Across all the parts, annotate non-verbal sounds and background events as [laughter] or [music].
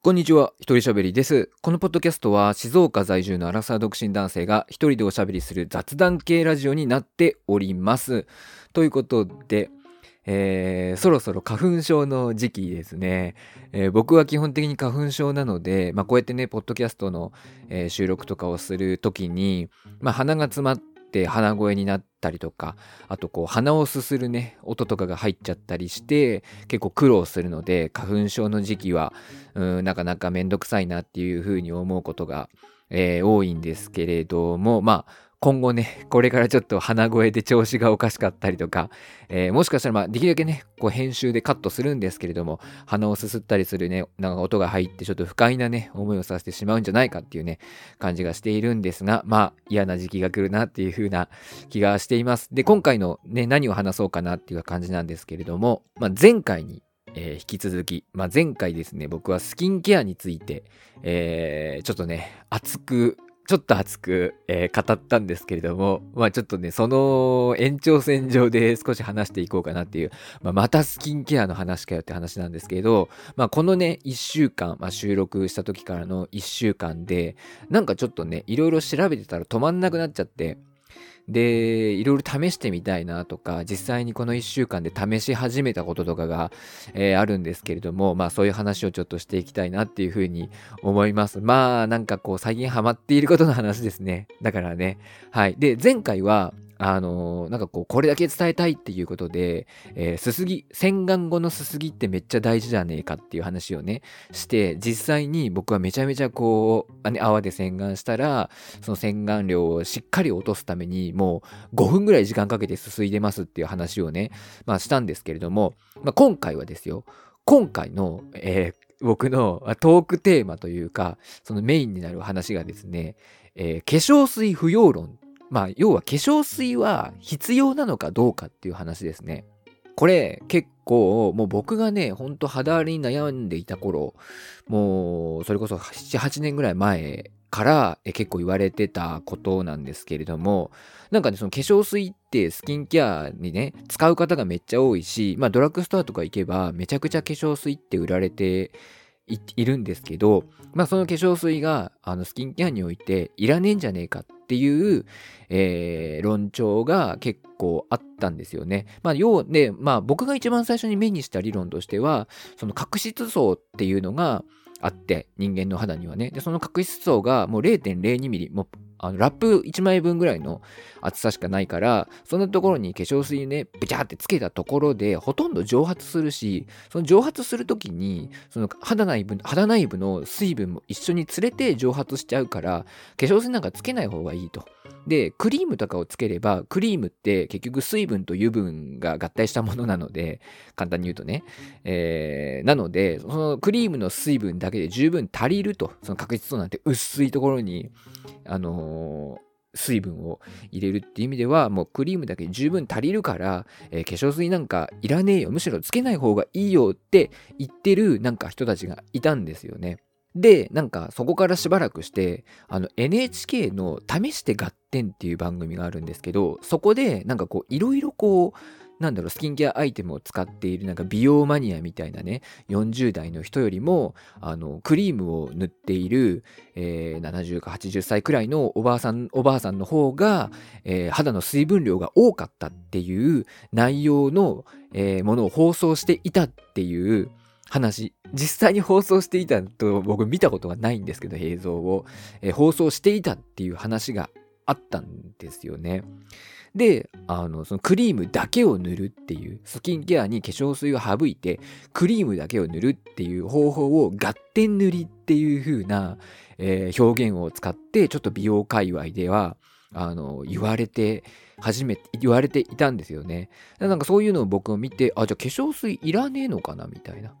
こんにちは、一人喋りです。このポッドキャストは静岡在住のアラサー独身男性が一人でおしゃべりする雑談系ラジオになっております。ということで、えーそろそろ花粉症の時期ですね、えー僕は基本的に花粉症なので、まあ、こうやってね、ポッドキャストの、えー収録とかをするときに、まあ、鼻が詰まって鼻声になったりとか、あとこう鼻をすするね、音とかが入っちゃったりして、結構苦労するので、花粉症の時期は、うん、なかなかめんどくさいなっていうふうに思うことが、えー多いんですけれども、まあ、今後ね、これからちょっと鼻声で調子がおかしかったりとか、えーもしかしたらまあできるだけね、こう編集でカットするんですけれども、鼻をすすったりするね、なんか音が入ってちょっと不快なね、思いをさせてしまうんじゃないかっていうね、感じがしているんですが、まあ嫌な時期が来るなっていう風な気がしています。で、今回のね、何を話そうかなっていう感じなんですけれども、まあ前回にえー引き続き、まあ、前回ですね、僕はスキンケアについて、えーちょっとね、熱く、ちょっと熱く、えー語ったんですけれども、まあちょっとね、その延長線上で少し話していこうかなっていう、まあ、またスキンケアの話かよって話なんですけど、まあこのね、1週間、まあ、収録した時からの1週間で、なんかちょっとね、いろいろ調べてたら止まんなくなっちゃって、で、いろいろ試してみたいなとか、実際にこの1週間で試し始めたこととかが、えーあるんですけれども、まあそういう話をちょっとしていきたいなっていうふうに思います。まあなんかこう最近ハマっていることの話ですね。だからね。はい。で、前回は、あのーなんかこう、これだけ伝えたいっていうことで、えーすすぎ、洗顔後のすすぎってめっちゃ大事じゃねえかっていう話をね、して、実際に僕はめちゃめちゃこう、ね、泡で洗顔したら、その洗顔量をしっかり落とすために、もう5分ぐらい時間かけてすすいでますっていう話をね、まあしたんですけれども、まあ今回はですよ、今回の、えー僕のトークテーマというか、そのメインになる話がですね、えー化粧水不要論。まあ、要は化粧水は必要なのかどうかっていう話ですね。これ結構もう僕がね、ほんと肌荒れに悩んでいた頃、もうそれこそ7、8年ぐらい前から結構言われてたことなんですけれども、なんかね、その化粧水ってスキンケアにね、使う方がめっちゃ多いし、まあドラッグストアとか行けばめちゃくちゃ化粧水って売られていいるんですけど、まあその化粧水があのスキンケアにおいていらねえんじゃねえかっていう、えー論調が結構あったんですよね。まあ要で、まあ僕が一番最初に目にした理論としては、その角質層っていうのがあって、人間の肌にはね。で、その角質層がもう0.02ミリ、もうあのラップ1枚分ぐらいの厚さしかないから、そんなところに化粧水ね、ブチャーってつけたところで、ほとんど蒸発するし、その蒸発するときに、その肌内部、肌内部の水分も一緒に連れて蒸発しちゃうから、化粧水なんかつけない方がいいと。で、クリームとかをつければ、クリームって結局水分と油分が合体したものなので、簡単に言うとね。えーなので、そのクリームの水分だけで十分足りると。その確実そうなんて薄いところに、あの水分を入れるっていう意味では、もうクリームだけ十分足りるから、えー化粧水なんかいらねえよ。むしろつけない方がいいよって言ってるなんか人たちがいたんですよね。で、なんかそこからしばらくして、あの NHK の試して合点っていう番組があるんですけど、そこでなんかこういろいろこう、なんだろう、スキンケアアイテムを使っているなんか美容マニアみたいなね、40代の人よりも、あの、クリームを塗っている、えー70か80歳くらいのおばあさん、おばあさんの方が、えー肌の水分量が多かったっていう内容の、えーものを放送していたっていう話。実際に放送していたと僕見たことがないんですけど、映像を。えー放送していたっていう話があったんですよね。で、あの、そのクリームだけを塗るっていう、スキンケアに化粧水を省いて、クリームだけを塗るっていう方法を合点塗りっていう風な、えー表現を使って、ちょっと美容界隈では、あの、言われて、初めて、言われていたんですよね。なんかそういうのを僕を見て、あ、じゃあ化粧水いらねえのかなみたいな、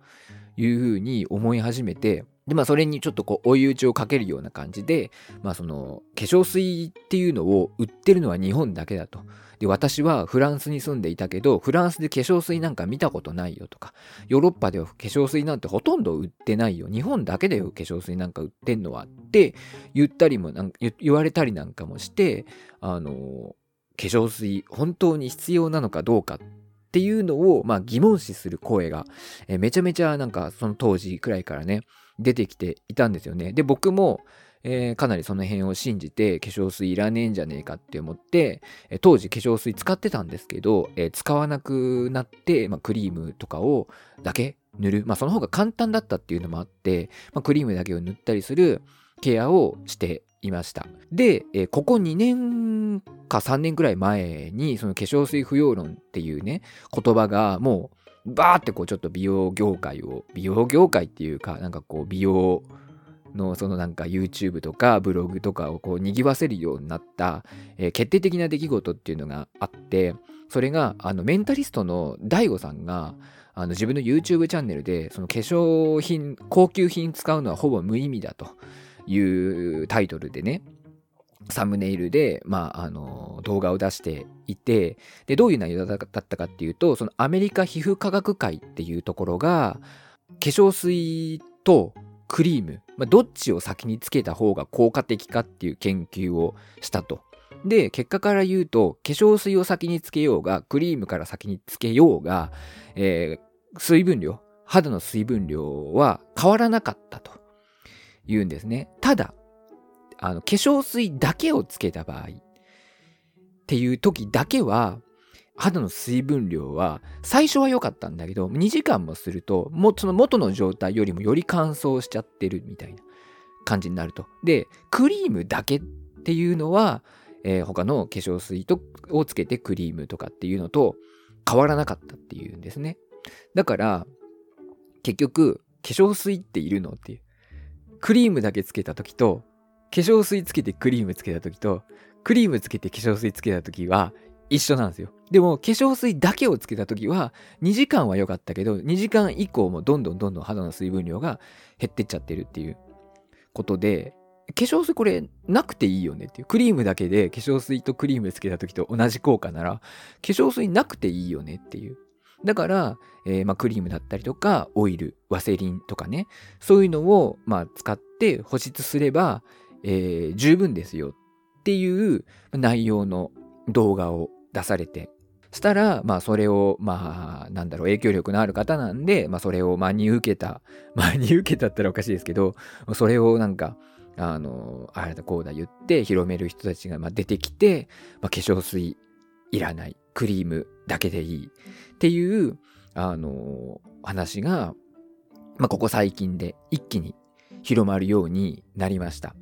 いう風に思い始めて、で、まあそれにちょっとこう追い打ちをかけるような感じで、まあその化粧水っていうのを売ってるのは日本だけだと。で、私はフランスに住んでいたけど、フランスで化粧水なんか見たことないよとか、ヨーロッパでは化粧水なんてほとんど売ってないよ。日本だけだよ、化粧水なんか売ってんのはって言ったりもなん言われたりなんかもして、あの、化粧水本当に必要なのかどうかっていうのを、まあ、疑問視する声が、えめちゃめちゃなんかその当時くらいからね、出てきていたんですよね。で、僕も、えー、かなりその辺を信じて化粧水いらねえんじゃねえかって思って、えー、当時化粧水使ってたんですけど、えー、使わなくなって、まあ、クリームとかをだけ塗る。まあその方が簡単だったっていうのもあって、まあ、クリームだけを塗ったりするケアをしていました。で、えここ2年か3年くらい前に、その化粧水不要論っていうね、言葉がもうバーってこうちょっと美容業界を、美容業界っていうか、なんかこう美容のそのなんか YouTube とかブログとかをこう賑わせるようになった、えー、決定的な出来事っていうのがあってそれがあのメンタリストの DAIGO さんがあの自分の YouTube チャンネルでその化粧品高級品使うのはほぼ無意味だというタイトルでねサムネイルで、まあ、あの動画を出していてでどういう内容だったかっていうとそのアメリカ皮膚科学会っていうところが化粧水とクリーム、まあ、どっちを先につけた方が効果的かっていう研究をしたと。で、結果から言うと、化粧水を先につけようが、クリームから先につけようが、えー、水分量、肌の水分量は変わらなかったと言うんですね。ただ、あの、化粧水だけをつけた場合っていう時だけは、肌の水分量は最初は良かったんだけど2時間もするともその元の状態よりもより乾燥しちゃってるみたいな感じになると。でクリームだけっていうのは、えー、他の化粧水とをつけてクリームとかっていうのと変わらなかったっていうんですね。だから結局化粧水っているのっていう。クリームだけつけた時と化粧水つけてクリームつけた時とクリームつけて化粧水つけた時は一緒なんですよ。でも化粧水だけをつけた時は2時間は良かったけど2時間以降もどんどんどんどん肌の水分量が減ってっちゃってるっていうことで化粧水これなくていいよねっていうクリームだけで化粧水とクリームつけた時と同じ効果なら化粧水なくていいよねっていうだから、えー、まあ、クリームだったりとかオイルワセリンとかねそういうのを、まあ、使って保湿すれば、えー、十分ですよっていう内容の動画を出されてしたら、まあそれを、まあなんだろう、影響力のある方なんで、まあそれを真に受けた、[laughs] 真に受けたったらおかしいですけど、それをなんか、あの、あれだこうだ言って広める人たちがま出てきて、まあ、化粧水いらない、クリームだけでいいっていう、あの、話が、まあここ最近で一気に広まるようになりました。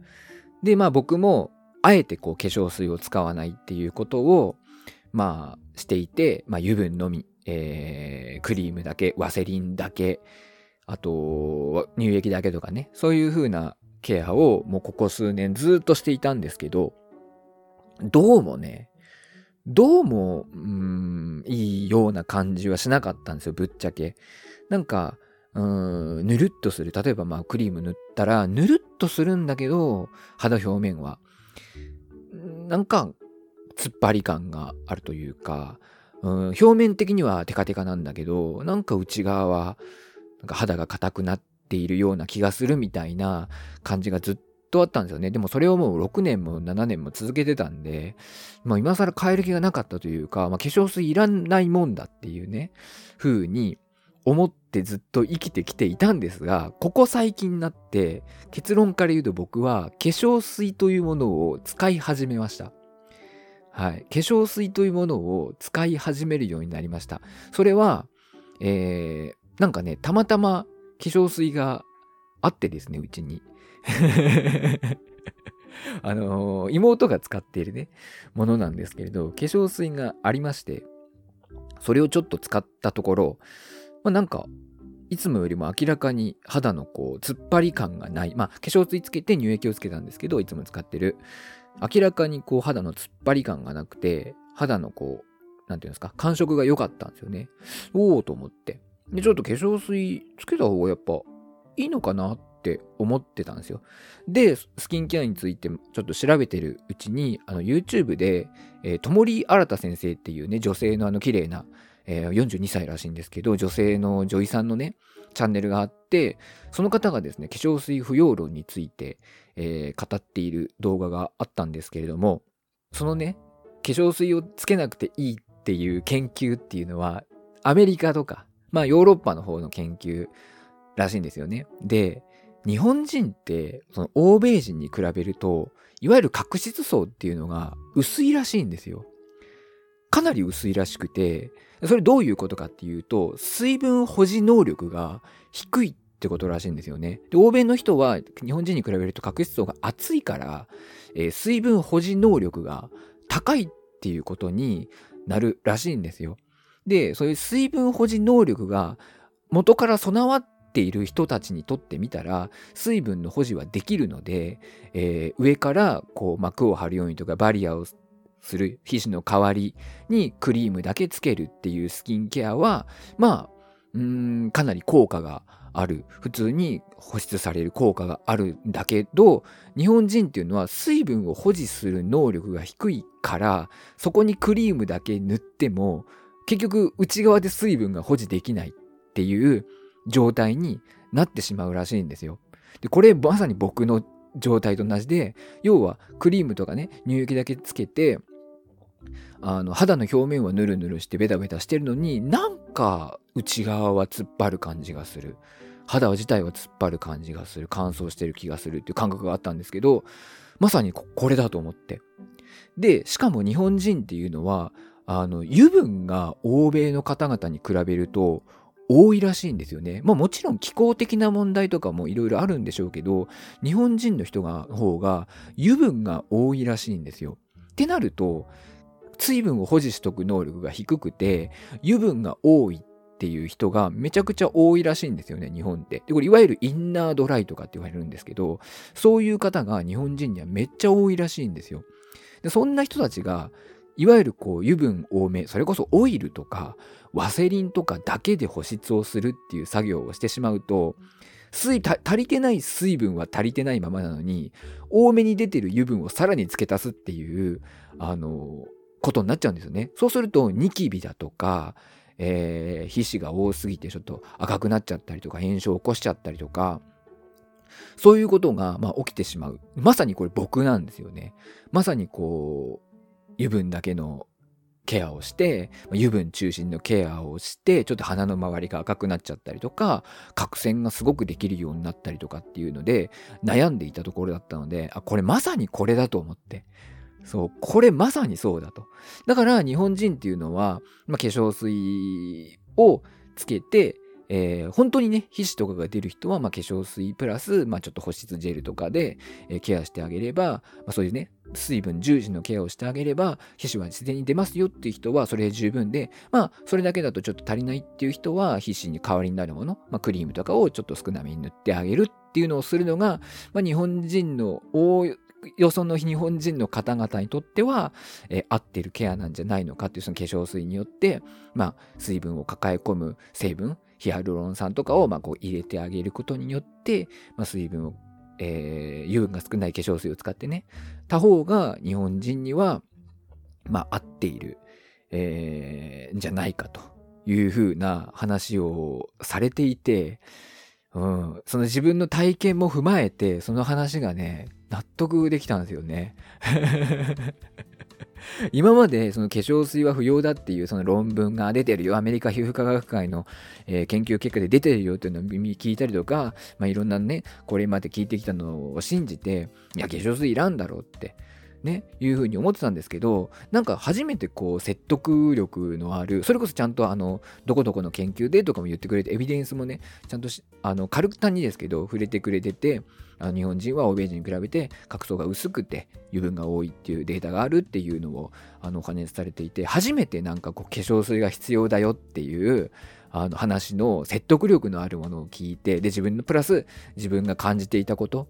で、まあ僕も、あえてこう化粧水を使わないっていうことを、まあ、していて、まあ、油分のみ、えー、クリームだけ、ワセリンだけ、あと、乳液だけとかね、そういう風なケアをもうここ数年ずっとしていたんですけど、どうもね、どうも、うん、いいような感じはしなかったんですよ、ぶっちゃけ。なんか、うん、ぬるっとする。例えば、まあ、クリーム塗ったら、ぬるっとするんだけど、肌表面は。なんか、突っ張り感があるというか、うん、表面的にはテカテカなんだけど、なんか内側はなんか肌が硬くなっているような気がするみたいな感じがずっとあったんですよね。でもそれをもう6年も7年も続けてたんで、まあ今更変える気がなかったというか、まあ、化粧水いらないもんだっていうね、風に思ってずっと生きてきていたんですが、ここ最近になって結論から言うと僕は化粧水というものを使い始めました。はい、化粧水というものを使い始めるようになりました。それは、えー、なんかね、たまたま化粧水があってですね、うちに。[laughs] あのー、妹が使っているね、ものなんですけれど、化粧水がありまして、それをちょっと使ったところ、まあ、なんか、いつもよりも明らかに肌のこう、突っ張り感がない。まあ、化粧水つけて乳液をつけたんですけど、いつも使ってる。明らかにこう肌の突っ張り感がなくて、肌のこう、なんていうんですか、感触が良かったんですよね。おおと思って。で、ちょっと化粧水つけた方がやっぱいいのかなって思ってたんですよ。で、スキンケアについてちょっと調べてるうちに、あの YouTube で、え、ともり新先生っていうね、女性のあの綺麗な、えー、42歳らしいんですけど、女性の女医さんのね、チャンネルがあって、その方がですね、化粧水不要論について、えー、語っている動画があったんですけれども、そのね、化粧水をつけなくていいっていう研究っていうのは、アメリカとか、まあヨーロッパの方の研究らしいんですよね。で、日本人ってその欧米人に比べるといわゆる角質層っていうのが薄いらしいんですよ。かなり薄いらしくてそれどういうことかっていうと水分保持能力が低いってことらしいんですよね。で欧米の人は日本人に比べると角質層が厚いから、えー、水分保持能力が高いっていうことになるらしいんですよ。でそういう水分保持能力が元から備わっている人たちにとってみたら水分の保持はできるので、えー、上からこう膜を張るようにとかバリアをする皮脂の代わりにクリームだけつけるっていうスキンケアはまあうんかなり効果がある普通に保湿される効果があるんだけど日本人っていうのは水分を保持する能力が低いからそこにクリームだけ塗っても結局内側で水分が保持できないっていう状態になってしまうらしいんですよ。でこれまさに僕の状態と同じで要はクリームとかね乳液だけつけてあの肌の表面はヌルヌルしてベタベタしてるのになんか内側は突っ張る感じがする。肌自体は突っ張る感じがする。乾燥してる気がするっていう感覚があったんですけどまさにこれだと思って。でしかも日本人っていうのはあの油分が欧米の方々に比べると多いらしいんですよね。まあもちろん気候的な問題とかもいろいろあるんでしょうけど日本人の人が方が油分が多いらしいんですよ。ってなると水分を保持しとく能力が低くて油分が多いっていう人がめちゃくちゃ多いらしいんですよね日本って。でこれいわゆるインナードライとかって言われるんですけどそういう方が日本人にはめっちゃ多いらしいんですよ。でそんな人たちがいわゆるこう油分多めそれこそオイルとかワセリンとかだけで保湿をするっていう作業をしてしまうと水足りてない水分は足りてないままなのに多めに出てる油分をさらに付け足すっていうあのことになっちゃうんですよね。そうするとニキビだとか、えー、皮脂が多すぎてちょっと赤くなっちゃったりとか炎症を起こしちゃったりとかそういうことが、まあ、起きてしまう。まさにこれ僕なんですよね。まさにこう、油分だけのケアをして油分中心のケアをしてちょっと鼻の周りが赤くなっちゃったりとか角栓がすごくできるようになったりとかっていうので悩んでいたところだったのであこれまさにこれだと思って。そうこれまさにそうだと。だから日本人っていうのは、まあ、化粧水をつけてえー、本当にね、皮脂とかが出る人は、まあ、化粧水プラス、まあ、ちょっと保湿ジェルとかで、えー、ケアしてあげれば、まあ、そういうね、水分十字のケアをしてあげれば、皮脂は自然に出ますよっていう人は、それで十分で、まあ、それだけだとちょっと足りないっていう人は、皮脂に代わりになるもの、まあ、クリームとかをちょっと少なめに塗ってあげるっていうのをするのが、まあ、日本人のおよその日本人の方々にとっては、えー、合ってるケアなんじゃないのかっていうその化粧水によって、まあ、水分を抱え込む成分ヒアルロン酸とかをまこう入れてあげることによって、まあ、水分を、えー、油分が少ない化粧水を使ってね、他方が日本人には、まあ、合っている、えー、じゃないかというふうな話をされていて、うん、その自分の体験も踏まえて、その話がね、納得できたんですよね。今までその化粧水は不要だっていうその論文が出てるよ。アメリカ皮膚科学会の、えー、研究結果で出てるよっていうのを聞いたりとか、まあ、いろんなねこれまで聞いてきたのを信じていや化粧水いらんだろうってね、いうふうに思ってたんですけど、なんか初めてこう説得力のある、それこそちゃんとあの、どこどこの研究でとかも言ってくれて、エビデンスもね、ちゃんとあの軽く単にですけど、触れてくれてて、あ日本人は欧米人に比べて角層が薄くて油分が多いっていうデータがあるっていうのをあのお話しされていて、初めてなんかこう化粧水が必要だよっていうあの話の説得力のあるものを聞いて、で、自分のプラス自分が感じていたこと、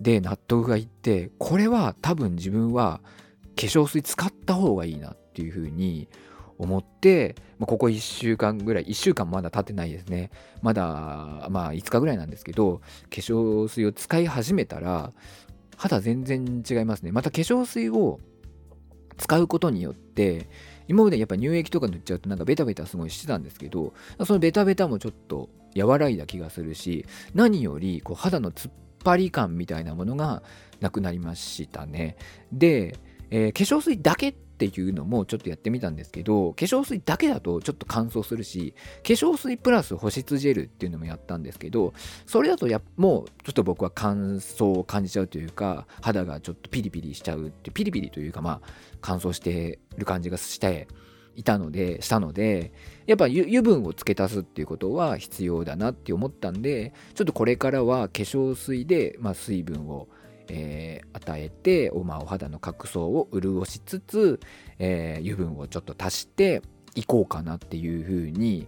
で納得がいってこれは多分自分は化粧水使った方がいいなっていうふうに思って、まあ、ここ1週間ぐらい1週間まだ経ってないですねまだまあ5日ぐらいなんですけど化粧水を使い始めたら肌全然違いますねまた化粧水を使うことによって今までやっぱ乳液とか塗っちゃうとなんかベタベタすごいしてたんですけどそのベタベタもちょっと和らいだ気がするし何よりこう肌の突っ張り感みたいなものがなくなりましたね。で、えー、化粧水だけってっていうのもちょっとやってみたんですけど化粧水だけだとちょっと乾燥するし化粧水プラス保湿ジェルっていうのもやったんですけどそれだとやもうちょっと僕は乾燥を感じちゃうというか肌がちょっとピリピリしちゃうってピリピリというかまあ乾燥してる感じがしていたのでしたのでやっぱ油分を付け足すっていうことは必要だなって思ったんでちょっとこれからは化粧水で、まあ、水分をえー、与えてお,、まあ、お肌の角層を潤しつつ、えー、油分をちょっと足していこうかなっていうふうに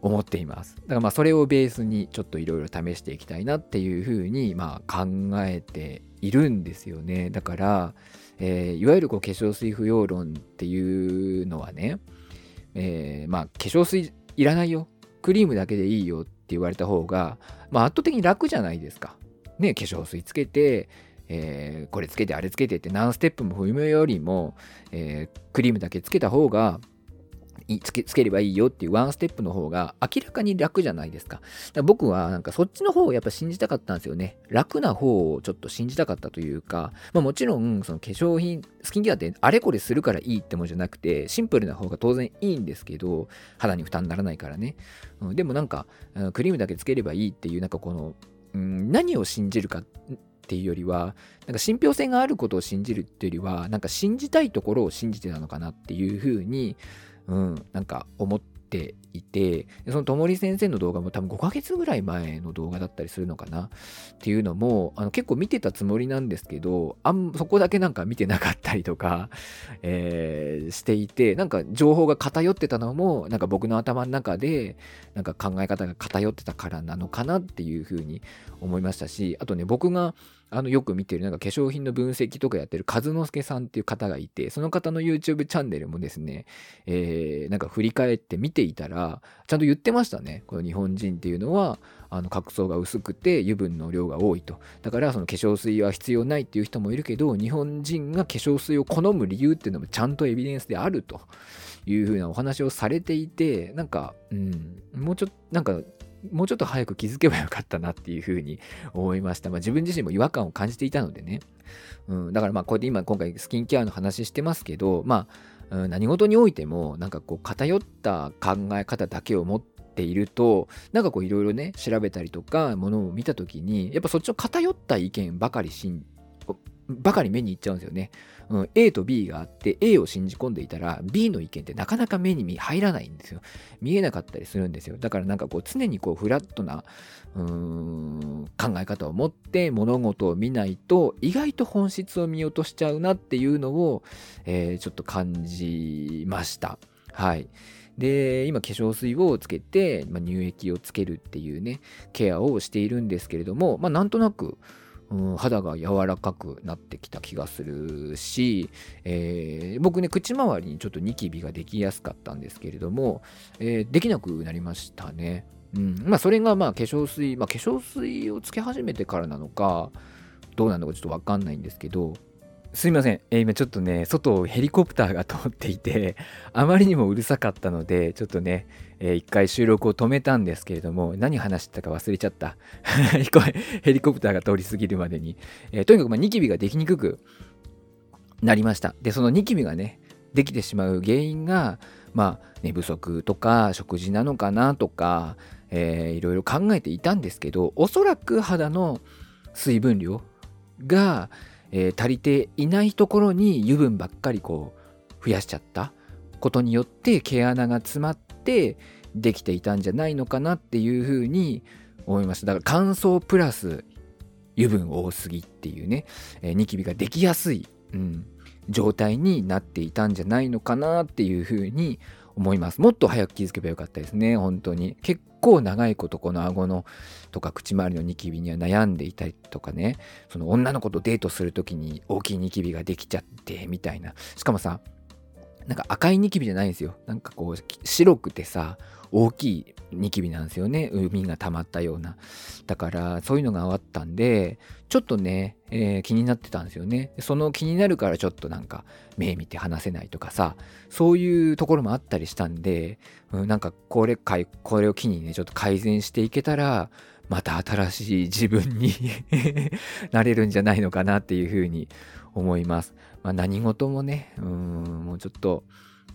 思っています。だからまあそれをベースにちょっといろいろ試していきたいなっていうふうにまあ考えているんですよね。だから、えー、いわゆるこう化粧水不要論っていうのはね、えー、まあ化粧水いらないよ。クリームだけでいいよって言われた方が、まあ圧倒的に楽じゃないですか。ね、化粧水つけて、えー、これつけてあれつけてって何ステップも踏むよりも、えー、クリームだけつけた方がつけつければいいよっていうワンステップの方が明らかに楽じゃないですか。か僕はなんかそっちの方をやっぱ信じたかったんですよね。楽な方をちょっと信じたかったというか、まあ、もちろんその化粧品、スキンケアってあれこれするからいいってもんじゃなくて、シンプルな方が当然いいんですけど、肌に負担にならないからね。うん、でもなんか、クリームだけつければいいっていう、なんかこのん、何を信じるかっていうよりはなんか信憑性があることを信じるっていうよりはなんか信じたいところを信じてたのかなっていうふうに、うん、なんか思ってていてそのともり先生の動画も多分5ヶ月ぐらい前の動画だったりするのかな？っていうのもあの結構見てたつもりなんですけどあんそこだけなんか見てなかったりとか、[laughs] えー、していてなんか情報が偏ってたのもなんか僕の頭の中でなんか考え方が偏ってたからなのかなっていうふうに思いましたしあとね僕があのよく見てるなんか化粧品の分析とかやってる和之助さんっていう方がいてその方の YouTube チャンネルもですね、えー、なんか振り返って見ていたらちゃんと言ってましたね。この日本人っていうのはあの角層が薄くて油分の量が多いと。だからその化粧水は必要ないっていう人もいるけど日本人が化粧水を好む理由っていうのもちゃんとエビデンスであるというふうなお話をされていてなんかうんもうちょっとなんかもうちょっと早く気づけばよかったなっていうふうに思いました。まあ、自分自身も違和感を感じていたのでね。うん、だからまあこうやって今今回スキンケアの話してますけど、まあ、うん、何事においてもなんかこう偏った考え方だけを持っているとなんかこういろいろね調べたりとかものを見た時にやっぱそっちの偏った意見ばかりしばかり目にいっちゃうんですよね。うん、A と B があって A を信じ込んでいたら B の意見ってなかなか目に入らないんですよ。見えなかったりするんですよ。だからなんかこう常にこうフラットなうーん考え方を持って物事を見ないと意外と本質を見落としちゃうなっていうのを、えー、ちょっと感じました。はい。で、今化粧水をつけて、まあ、乳液をつけるっていうね、ケアをしているんですけれども、まあなんとなく、うん、肌が柔らかくなってきた気がするし、えー、僕ね口周りにちょっとニキビができやすかったんですけれども、えー、できなくなりましたね。うんまあ、それがまあ化粧水、まあ、化粧水をつけ始めてからなのかどうなのかちょっと分かんないんですけどすいません、えー、今ちょっとね外をヘリコプターが通っていて [laughs] あまりにもうるさかったのでちょっとねえー、一回収録を止めたんですけれども、何話してたか忘れちゃった。[laughs] ヘリコプターが通り過ぎるまでに。えー、とにかく、まあ、ニキビができにくくなりました。で、そのニキビがね、できてしまう原因が、まあ、寝不足とか食事なのかなとか、えー、いろいろ考えていたんですけど、おそらく肌の水分量が、えー、足りていないところに油分ばっかりこう増やしちゃったことによって毛穴が詰まってできていたんじゃないのかなっていうふうに思いましただから乾燥プラス油分多すぎっていうね、えー、ニキビができやすい、うん、状態になっていたんじゃないのかなっていうふうに思います。もっと早く気づけばよかったですね本当に。結構長いことこの顎のとか口周りのニキビには悩んでいたりとかね。その女の子とデートする時に大きいニキビができちゃってみたいな。しかもさなんか赤いニキビじゃないんですよ。なんかこう、白くてさ、大きいニキビなんですよね。海が溜まったような。だから、そういうのがあったんで、ちょっとね、えー、気になってたんですよね。その気になるからちょっとなんか、目見て話せないとかさ、そういうところもあったりしたんで、うん、なんかこれ、これを機にね、ちょっと改善していけたら、また新しい自分に [laughs] なれるんじゃないのかなっていうふうに思います。まあ、何事もね、うん、もうちょっと、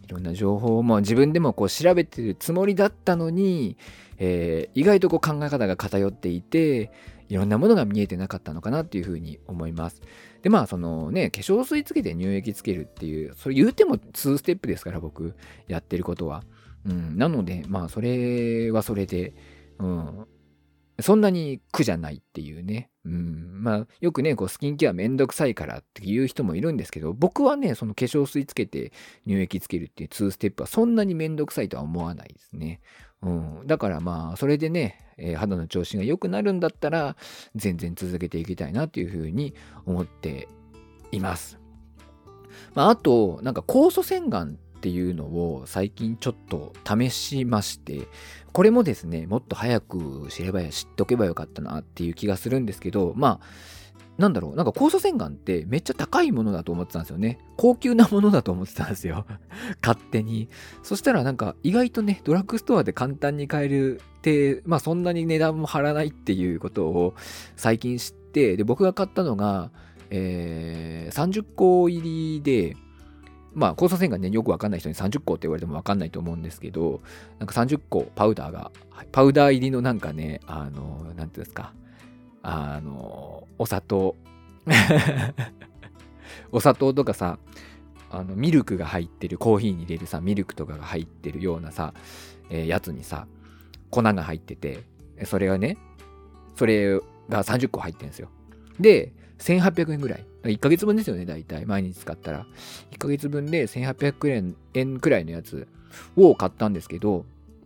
いろんな情報を自分でもこう調べてるつもりだったのに、えー、意外とこう考え方が偏っていて、いろんなものが見えてなかったのかなっていうふうに思います。で、まあ、そのね、化粧水つけて乳液つけるっていう、それ言うても2ステップですから、僕、やってることは。うん、なので、まあ、それはそれで、うん、そんなに苦じゃないっていうね。うん、まあ、よくね、こうスキンケアめんどくさいからっていう人もいるんですけど、僕はね、その化粧水つけて乳液つけるっていう2ステップはそんなにめんどくさいとは思わないですね。うん、だからまあ、それでね、えー、肌の調子が良くなるんだったら、全然続けていきたいなっていうふうに思っています。まあ、あと、なんか酵素洗顔っていうのを最近ちょっと試しまして、これもですね、もっと早く知れば知っとけばよかったなっていう気がするんですけど、まあ、なんだろう、なんか酵素洗顔ってめっちゃ高いものだと思ってたんですよね。高級なものだと思ってたんですよ。[laughs] 勝手に。そしたらなんか意外とね、ドラッグストアで簡単に買えるって、まあそんなに値段も張らないっていうことを最近知って、で、僕が買ったのが、えー、30個入りで、まあ、交差線がね、よくわかんない人に30個って言われてもわかんないと思うんですけど、なんか30個パウダーが、パウダー入りのなんかね、あの、なんていうんですか、あの、お砂糖。[laughs] お砂糖とかさ、あの、ミルクが入ってる、コーヒーに入れるさ、ミルクとかが入ってるようなさ、えー、やつにさ、粉が入ってて、それがね、それが30個入ってるんですよ。で、1800円ぐらい。1ヶ月分ですよね、大体。毎日使ったら。1ヶ月分で1800円くらいのやつを買ったんですけど、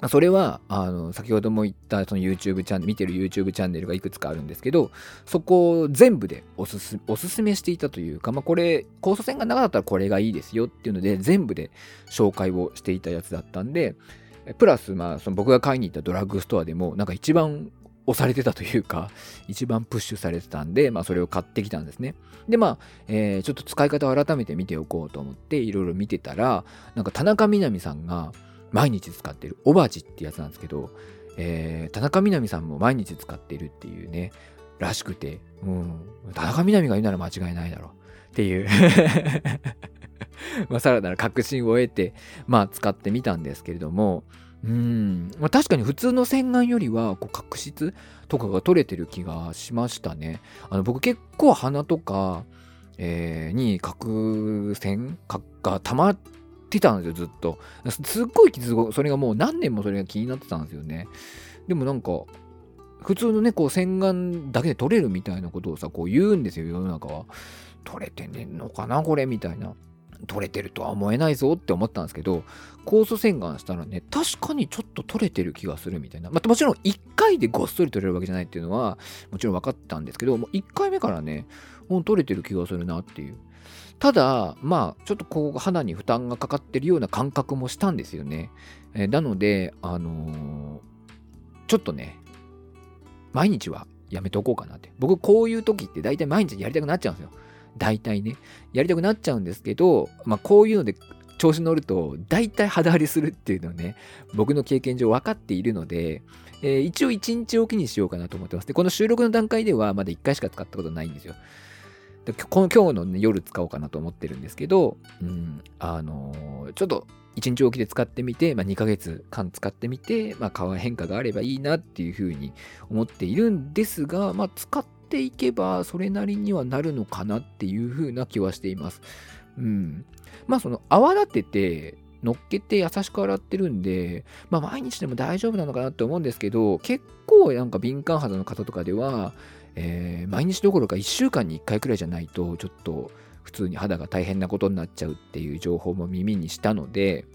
それは、あの、先ほども言ったその YouTube チャンネル、見てる YouTube チャンネルがいくつかあるんですけど、そこを全部でおすすおすすめしていたというか、まあこれ、交差線が長かったらこれがいいですよっていうので、全部で紹介をしていたやつだったんで、プラス、まあ、その僕が買いに行ったドラッグストアでも、なんか一番押されてたというか、[laughs] 一番プッシュされてたんで、まあそれを買ってきたんですね。で、まあ、えー、ちょっと使い方を改めて見ておこうと思って、いろいろ見てたら、なんか田中みな実さんが毎日使ってるオバジってやつなんですけど、えー、田中みな実さんも毎日使ってるっていうね、らしくて、うん、田中みな実が言うなら間違いないだろうっていう [laughs] まあ、さらなる確信を得て、まあ、使ってみたんですけれども、うん、まあ、確かに普通の洗顔よりはこう角質とかが取れてる気がしましたね。あの僕結構鼻とか、えー、に角栓が溜まってたんですよ、ずっと。すっごい傷それがもう何年もそれが気になってたんですよね。でもなんか、普通のね、こう洗顔だけで取れるみたいなことをさ、こう言うんですよ、世の中は。取れてねんのかな、これみたいな。取れてるとは思えないぞって思ったんですけど、酵素洗顔したらね、確かにちょっと取れてる気がするみたいな。まあ、もちろん1回でごっそり取れるわけじゃないっていうのは、もちろん分かったんですけど、もう1回目からね、もう取れてる気がするなっていう。ただ、まあ、ちょっとこう、肌に負担がかかってるような感覚もしたんですよね。えー、なので、あのー、ちょっとね、毎日はやめておこうかなって。僕、こういう時って大体毎日やりたくなっちゃうんですよ。大体ね、やりたくなっちゃうんですけど、まあ、こういうので調子乗ると、大体肌荒れするっていうのをね、僕の経験上分かっているので、えー、一応1日おきにしようかなと思ってます。で、この収録の段階ではまだ1回しか使ったことないんですよ。でこの今日の、ね、夜使おうかなと思ってるんですけど、うん、あのー、ちょっと1日おきで使ってみて、まあ、2ヶ月間使ってみて、まあ、変化があればいいなっていうふうに思っているんですが、まあ、使っていけばそれなりにはなるのかなっていうふうな気はしています。うん。まあその泡立てて乗っけて優しく洗ってるんで、まあ毎日でも大丈夫なのかなって思うんですけど、結構なんか敏感肌の方とかでは、えー、毎日どころか1週間に1回くらいじゃないと、ちょっと普通に肌が大変なことになっちゃうっていう情報も耳にしたので、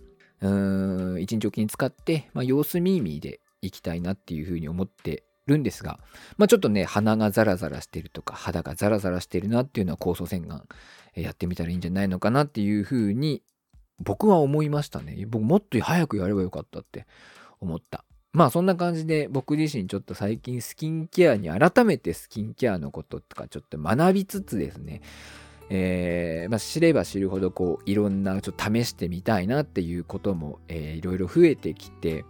うーん、一日おきに使って、まあ、様子見ーでいきたいなっていうふうに思ってるんですが、まあ、ちょっとね、鼻がザラザラしてるとか、肌がザラザラしてるなっていうのは酵素洗顔やってみたらいいんじゃないのかなっていうふうに僕は思いましたね。僕もっと早くやればよかったって思った。まあそんな感じで僕自身ちょっと最近スキンケアに改めてスキンケアのこととかちょっと学びつつですね、えー、まあ、知れば知るほどこういろんなちょっと試してみたいなっていうことも、えー、いろいろ増えてきて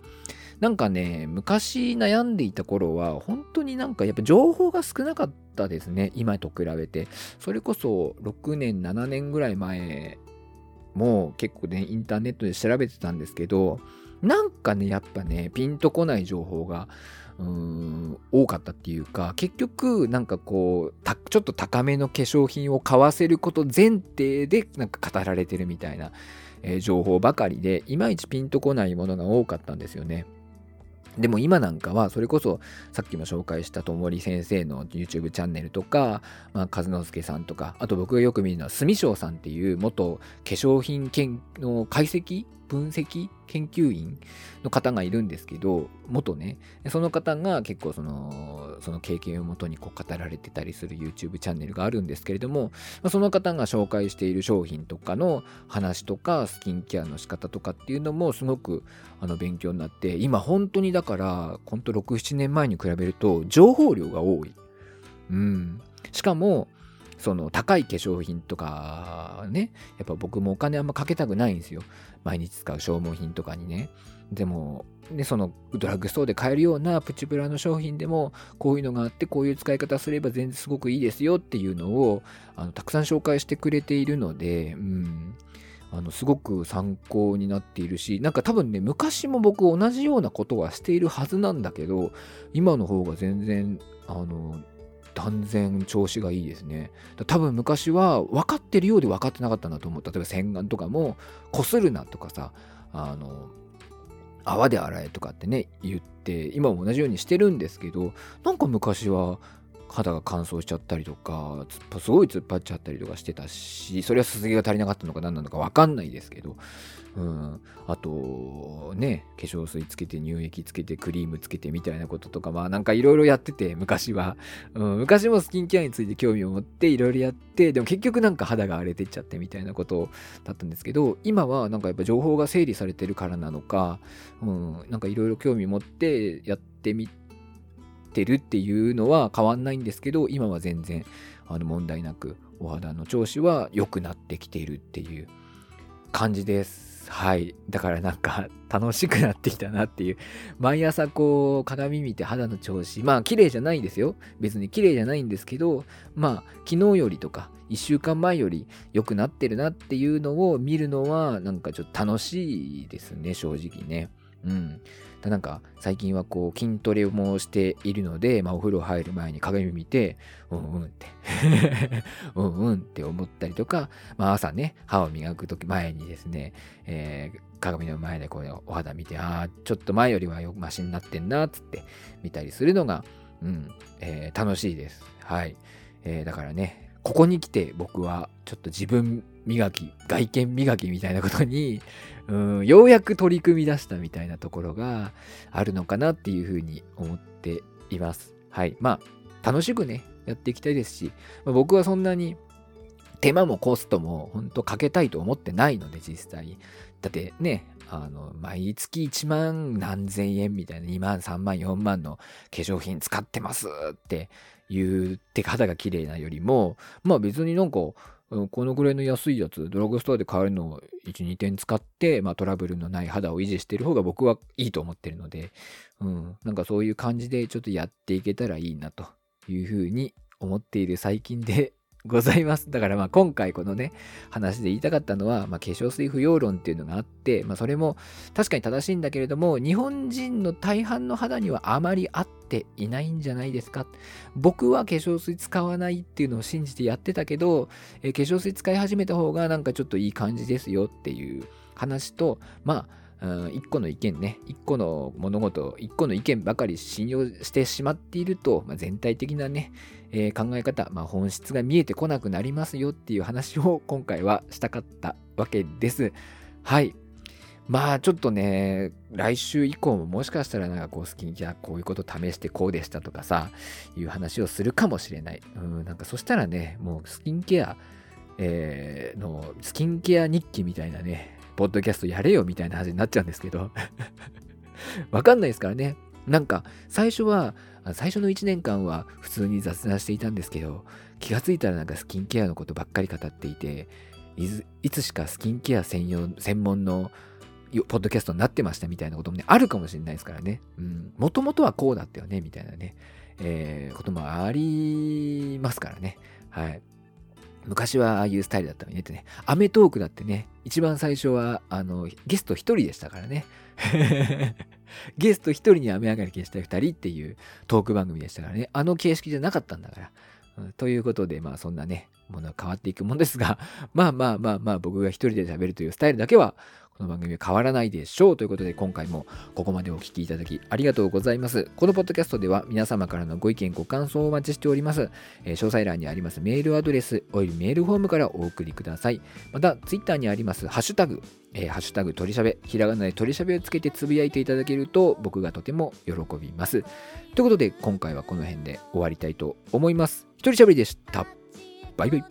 なんかね、昔悩んでいた頃は、本当になんかやっぱ情報が少なかったですね。今と比べて。それこそ6年、7年ぐらい前も結構ね、インターネットで調べてたんですけど、なんかね、やっぱね、ピンとこない情報が、うーん、多かったっていうか、結局、なんかこう、ちょっと高めの化粧品を買わせること前提で、なんか語られてるみたいな、えー、情報ばかりで、いまいちピンとこないものが多かったんですよね。でも今なんかはそれこそさっきも紹介したともり先生の YouTube チャンネルとか、まあ、和之助さんとかあと僕がよく見るのは住翔さんっていう元化粧品研の解析分析研究員の方がいるんですけど元ねその方が結構そのその経験をもとにこう語られてたりする YouTube チャンネルがあるんですけれどもその方が紹介している商品とかの話とかスキンケアの仕方とかっていうのもすごくあの勉強になって今本当にだから本当67年前に比べると情報量が多い。うん、しかもその高い化粧品とかね、やっぱ僕もお金あんまかけたくないんですよ。毎日使う消耗品とかにね。でも、ね、そのドラッグストアで買えるようなプチプラの商品でもこういうのがあってこういう使い方すれば全然すごくいいですよっていうのをあのたくさん紹介してくれているので、うん、あのすごく参考になっているしなんか多分ね昔も僕同じようなことはしているはずなんだけど今の方が全然あの断然調子がいいですね。多分昔は分かってるようで分かってなかったんだと思う。例えば洗顔とかも、こするなとかさ、あの、泡で洗えとかってね、言って、今も同じようにしてるんですけど、なんか昔は肌が乾燥しちゃったりとか、すごい突っ張っちゃったりとかしてたし、それはすすぎが足りなかったのか何なのか分かんないですけど、うん、あとね化粧水つけて乳液つけてクリームつけてみたいなこととかまあなんかいろいろやってて昔は、うん、昔もスキンケアについて興味を持っていろいろやってでも結局なんか肌が荒れてっちゃってみたいなことだったんですけど今はなんかやっぱ情報が整理されてるからなのか、うん、なんかいろいろ興味持ってやってみててるっていうのは変わんないんですけど今は全然あの問題なくお肌の調子は良くなってきているっていう感じです。はい。だからなんか楽しくなってきたなっていう。毎朝こう鏡見て肌の調子。まあ綺麗じゃないですよ。別に綺麗じゃないんですけど、まあ昨日よりとか1週間前より良くなってるなっていうのを見るのはなんかちょっと楽しいですね、正直ね。うん。なんか最近はこう筋トレもしているので、まあ、お風呂入る前に鏡見て、うんうんって [laughs] うんうんって思ったりとか、まあ、朝ね、歯を磨くとき前にですね、えー、鏡の前でこうお肌見て、ああ、ちょっと前よりはよマシになってんな、つって見たりするのが、うん、えー、楽しいです。はい。えー、だからね、ここに来て僕はちょっと自分磨き、外見磨きみたいなことに、うん、ようやく取り組み出したみたいなところがあるのかなっていうふうに思っています。はい。まあ、楽しくね、やっていきたいですし、まあ、僕はそんなに手間もコストも本当かけたいと思ってないので、実際。だってね、あの、毎月1万何千円みたいな2万、3万、4万の化粧品使ってますって言って肌が綺麗なよりも、まあ別になんか、このぐらいの安いやつ、ドラッグストアで買えるのを1、2点使って、まあトラブルのない肌を維持してる方が僕はいいと思ってるので、うん、なんかそういう感じでちょっとやっていけたらいいなというふうに思っている最近でございます。だからまあ今回このね、話で言いたかったのは、まあ、化粧水不要論っていうのがあって、まあ、それも確かに正しいんだけれども、日本人の大半の肌にはあまり合っていないんじゃないですか。僕は化粧水使わないっていうのを信じてやってたけど、え、化粧水使い始めた方がなんかちょっといい感じですよっていう話と、まあ、一個の意見ね、一個の物事、一個の意見ばかり信用してしまっていると、まあ、全体的なね、えー、考え方、まあ、本質が見えてこなくなりますよっていう話を今回はしたかったわけです。はい。まあちょっとね、来週以降ももしかしたらなんかこうスキンケアこういうこと試してこうでしたとかさ、いう話をするかもしれない。うん、なんかそしたらね、もうスキンケア、えー、のスキンケア日記みたいなね、ポッドキャストやれよみたいな話になっちゃうんですけど [laughs] わかんないですからね。なんか最初は最初の1年間は普通に雑談していたんですけど、気がついたらなんかスキンケアのことばっかり語っていて、いつしかスキンケア専用、専門のポッドキャストになってましたみたいなこともね、あるかもしれないですからね。うん。もともとはこうだったよね、みたいなね、えー、こともありますからね。はい。昔はああいうスタイルだったのにねってね。アメトークだってね、一番最初は、あの、ゲスト一人でしたからね。ゲスト1人に雨上がり消したい2人っていうトーク番組でしたからね。あの形式じゃなかったんだから。うん、ということで、まあそんなね、ものは変わっていくもんですが、[laughs] まあまあまあまあ僕が一人で喋るというスタイルだけはこの番組は変わらないでしょうということで今回もここまでお聴きいただきありがとうございます。このポッドキャストでは皆様からのご意見ご感想をお待ちしております。えー、詳細欄にありますメールアドレスおよびメールフォームからお送りください。また Twitter にありますハッシュタグえー、ハッシュタグ鳥しゃべ、ひらがなで鳥しゃべをつけてつぶやいていただけると僕がとても喜びます。ということで今回はこの辺で終わりたいと思います。一人しゃべりでした。バイバイ。